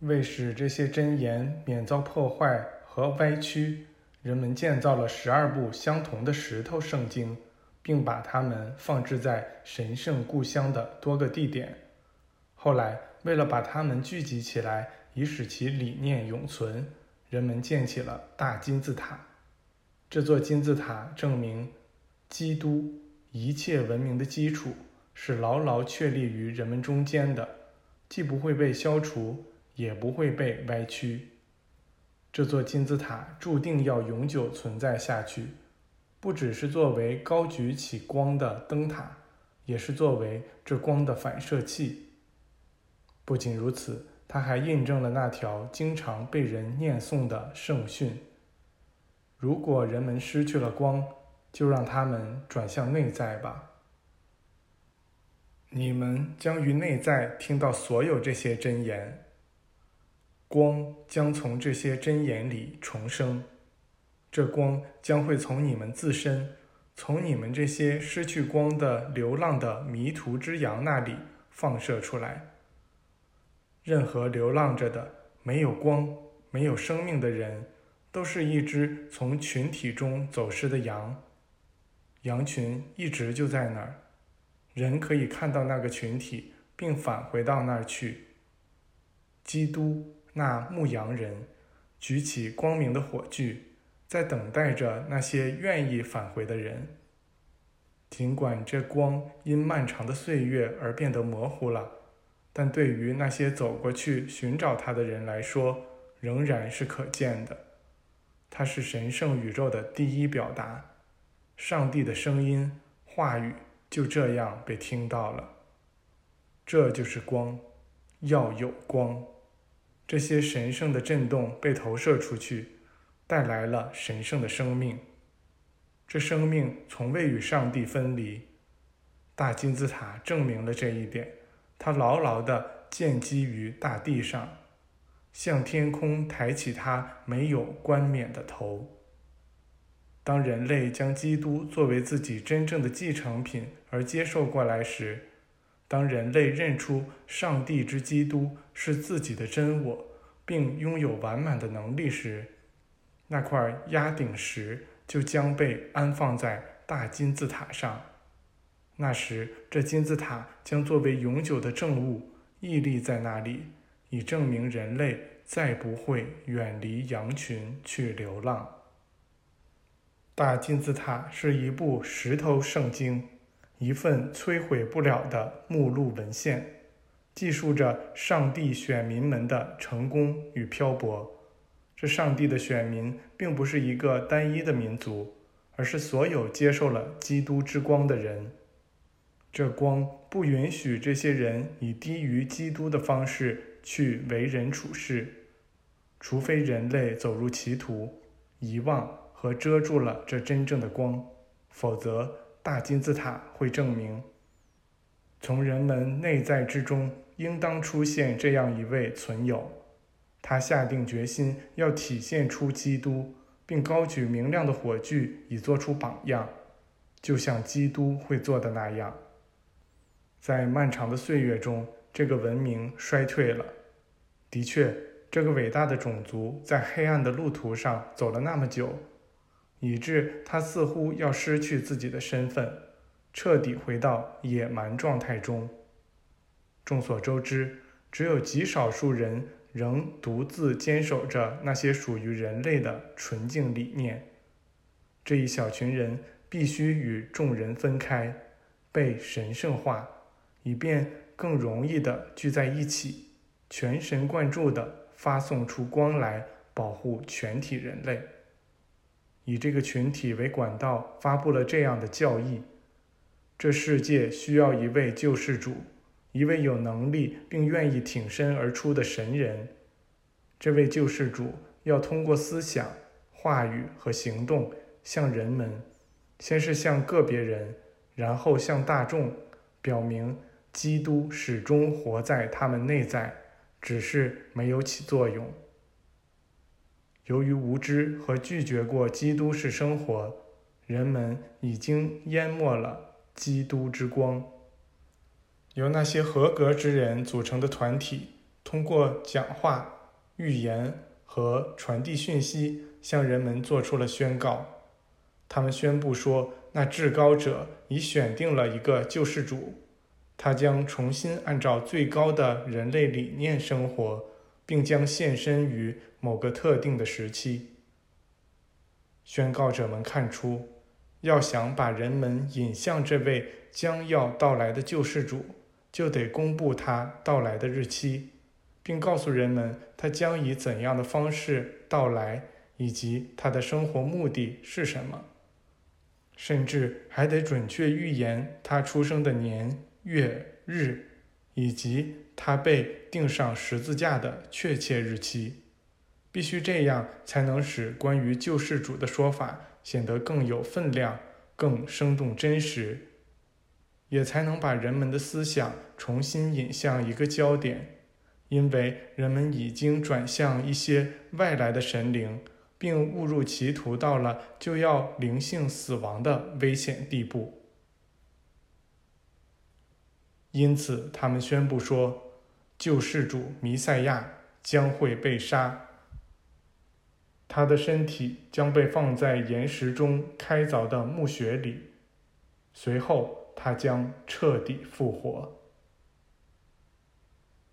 为使这些箴言免遭破坏和歪曲，人们建造了十二部相同的石头圣经，并把它们放置在神圣故乡的多个地点。后来，为了把它们聚集起来，以使其理念永存，人们建起了大金字塔。这座金字塔证明，基督一切文明的基础是牢牢确立于人们中间的，既不会被消除，也不会被歪曲。这座金字塔注定要永久存在下去，不只是作为高举起光的灯塔，也是作为这光的反射器。不仅如此，它还印证了那条经常被人念诵的圣训。如果人们失去了光，就让他们转向内在吧。你们将于内在听到所有这些箴言，光将从这些真言里重生。这光将会从你们自身，从你们这些失去光的流浪的迷途之羊那里放射出来。任何流浪着的、没有光、没有生命的人。都是一只从群体中走失的羊，羊群一直就在那儿，人可以看到那个群体，并返回到那儿去。基督那牧羊人举起光明的火炬，在等待着那些愿意返回的人。尽管这光因漫长的岁月而变得模糊了，但对于那些走过去寻找它的人来说，仍然是可见的。它是神圣宇宙的第一表达，上帝的声音、话语就这样被听到了。这就是光，要有光。这些神圣的震动被投射出去，带来了神圣的生命。这生命从未与上帝分离。大金字塔证明了这一点，它牢牢地建基于大地上。向天空抬起它没有冠冕的头。当人类将基督作为自己真正的继承品而接受过来时，当人类认出上帝之基督是自己的真我，并拥有完满的能力时，那块压顶石就将被安放在大金字塔上。那时，这金字塔将作为永久的证物屹立在那里。以证明人类再不会远离羊群去流浪。大金字塔是一部石头圣经，一份摧毁不了的目录文献，记述着上帝选民们的成功与漂泊。这上帝的选民并不是一个单一的民族，而是所有接受了基督之光的人。这光不允许这些人以低于基督的方式。去为人处事，除非人类走入歧途，遗忘和遮住了这真正的光，否则大金字塔会证明，从人们内在之中应当出现这样一位存有，他下定决心要体现出基督，并高举明亮的火炬以做出榜样，就像基督会做的那样。在漫长的岁月中，这个文明衰退了。的确，这个伟大的种族在黑暗的路途上走了那么久，以致他似乎要失去自己的身份，彻底回到野蛮状态中。众所周知，只有极少数人仍独自坚守着那些属于人类的纯净理念。这一小群人必须与众人分开，被神圣化，以便更容易地聚在一起。全神贯注地发送出光来，保护全体人类。以这个群体为管道，发布了这样的教义：这世界需要一位救世主，一位有能力并愿意挺身而出的神人。这位救世主要通过思想、话语和行动，向人们，先是向个别人，然后向大众，表明基督始终活在他们内在。只是没有起作用。由于无知和拒绝过基督式生活，人们已经淹没了基督之光。由那些合格之人组成的团体，通过讲话、预言和传递讯息，向人们做出了宣告。他们宣布说，那至高者已选定了一个救世主，他将重新按照最高的人类理念生活，并将现身于某个特定的时期。宣告者们看出，要想把人们引向这位将要到来的救世主，就得公布他到来的日期，并告诉人们他将以怎样的方式到来，以及他的生活目的是什么。甚至还得准确预言他出生的年月日，以及他被钉上十字架的确切日期。必须这样，才能使关于救世主的说法显得更有分量、更生动真实，也才能把人们的思想重新引向一个焦点。因为人们已经转向一些外来的神灵。并误入歧途，到了就要灵性死亡的危险地步。因此，他们宣布说，救世主弥赛亚将会被杀，他的身体将被放在岩石中开凿的墓穴里，随后他将彻底复活。